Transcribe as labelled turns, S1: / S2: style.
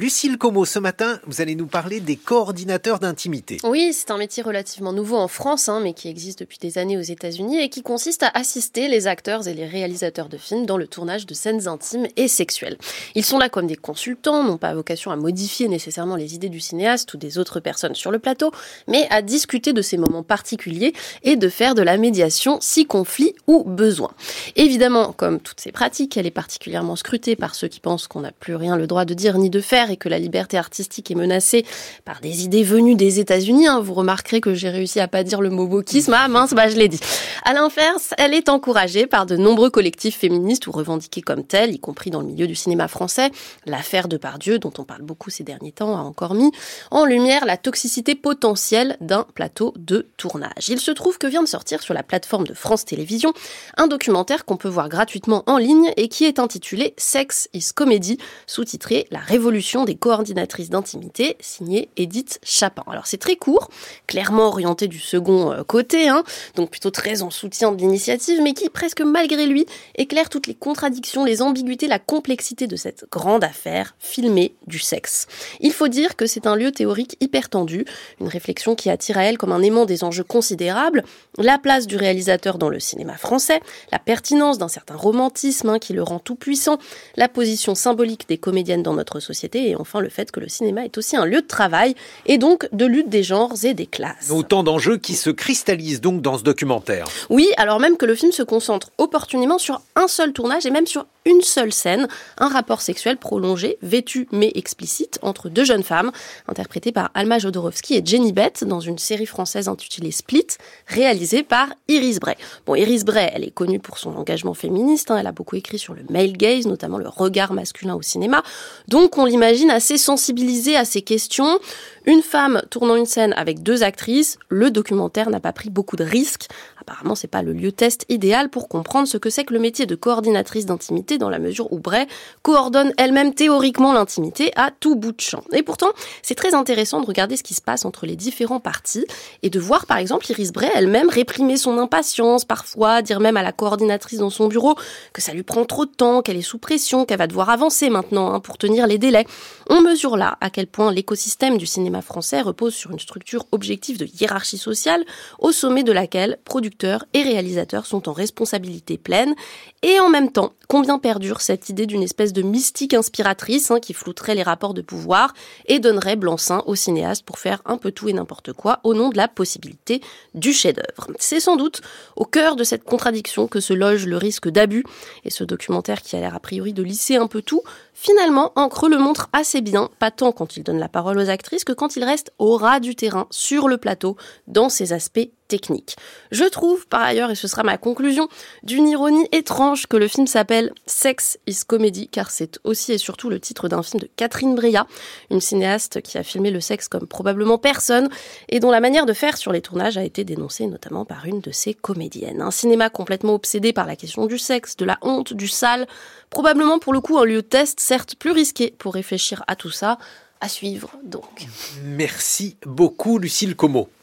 S1: Lucille Como, ce matin, vous allez nous parler des coordinateurs d'intimité.
S2: Oui, c'est un métier relativement nouveau en France, hein, mais qui existe depuis des années aux États-Unis et qui consiste à assister les acteurs et les réalisateurs de films dans le tournage de scènes intimes et sexuelles. Ils sont là comme des consultants, n'ont pas vocation à modifier nécessairement les idées du cinéaste ou des autres personnes sur le plateau, mais à discuter de ces moments particuliers et de faire de la médiation si conflit ou besoin. Évidemment, comme toutes ces pratiques, elle est particulièrement scrutée par ceux qui pensent qu'on n'a plus rien le droit de dire ni de faire et que la liberté artistique est menacée par des idées venues des États-Unis. Hein. Vous remarquerez que j'ai réussi à pas dire le mot wokisme. Ah mince, bah je l'ai dit. À l'inverse, elle est encouragée par de nombreux collectifs féministes ou revendiqués comme tels, y compris dans le milieu du cinéma français. L'affaire de Pardieu, dont on parle beaucoup ces derniers temps, a encore mis en lumière la toxicité potentielle d'un plateau de tournage. Il se trouve que vient de sortir sur la plateforme de France Télévisions un documentaire qu'on peut voir gratuitement en ligne et qui est intitulé Sex is Comedy, sous-titré La révolution des coordinatrices d'intimité, signée Edith Chapin. Alors c'est très court, clairement orienté du second euh, côté, hein, donc plutôt très en soutien de l'initiative, mais qui, presque malgré lui, éclaire toutes les contradictions, les ambiguïtés, la complexité de cette grande affaire filmée du sexe. Il faut dire que c'est un lieu théorique hyper tendu, une réflexion qui attire à elle comme un aimant des enjeux considérables, la place du réalisateur dans le cinéma français, la pertinence d'un certain romantisme hein, qui le rend tout puissant, la position symbolique des comédiennes dans notre société, et enfin le fait que le cinéma est aussi un lieu de travail et donc de lutte des genres et des classes.
S1: Autant d'enjeux qui se cristallisent donc dans ce documentaire.
S2: Oui, alors même que le film se concentre opportunément sur un seul tournage et même sur une seule scène, un rapport sexuel prolongé, vêtu mais explicite, entre deux jeunes femmes, interprétées par Alma Jodorowsky et Jenny Bett dans une série française intitulée Split, réalisée par Iris Bray. Bon, Iris Bray, elle est connue pour son engagement féministe, hein, elle a beaucoup écrit sur le male gaze, notamment le regard masculin au cinéma, donc on l'imagine assez sensibilisée à ces questions. Une femme tournant une scène avec deux actrices, le documentaire n'a pas pris beaucoup de risques. Apparemment, c'est pas le lieu test idéal pour comprendre ce que c'est que le métier de coordinatrice d'intimité dans la mesure où Bray coordonne elle-même théoriquement l'intimité à tout bout de champ. Et pourtant, c'est très intéressant de regarder ce qui se passe entre les différents parties et de voir par exemple Iris Bray elle-même réprimer son impatience, parfois dire même à la coordinatrice dans son bureau que ça lui prend trop de temps, qu'elle est sous pression, qu'elle va devoir avancer maintenant hein, pour tenir les délais. On mesure là à quel point l'écosystème du cinéma français repose sur une structure objective de hiérarchie sociale, au sommet de laquelle producteurs et réalisateurs sont en responsabilité pleine, et en même temps, combien perdure cette idée d'une espèce de mystique inspiratrice hein, qui flouterait les rapports de pouvoir et donnerait blanc-seing aux cinéastes pour faire un peu tout et n'importe quoi au nom de la possibilité du chef-d'œuvre. C'est sans doute au cœur de cette contradiction que se loge le risque d'abus, et ce documentaire qui a l'air a priori de lisser un peu tout, finalement, Encre le montre assez bien, pas tant quand il donne la parole aux actrices que quand il reste au ras du terrain, sur le plateau, dans ses aspects techniques. Je trouve, par ailleurs, et ce sera ma conclusion, d'une ironie étrange que le film s'appelle Sex is Comedy, car c'est aussi et surtout le titre d'un film de Catherine Breillat, une cinéaste qui a filmé le sexe comme probablement personne, et dont la manière de faire sur les tournages a été dénoncée notamment par une de ses comédiennes. Un cinéma complètement obsédé par la question du sexe, de la honte, du sale, probablement pour le coup un lieu de test, certes plus risqué pour réfléchir à tout ça, à suivre donc.
S1: Merci beaucoup Lucille Como.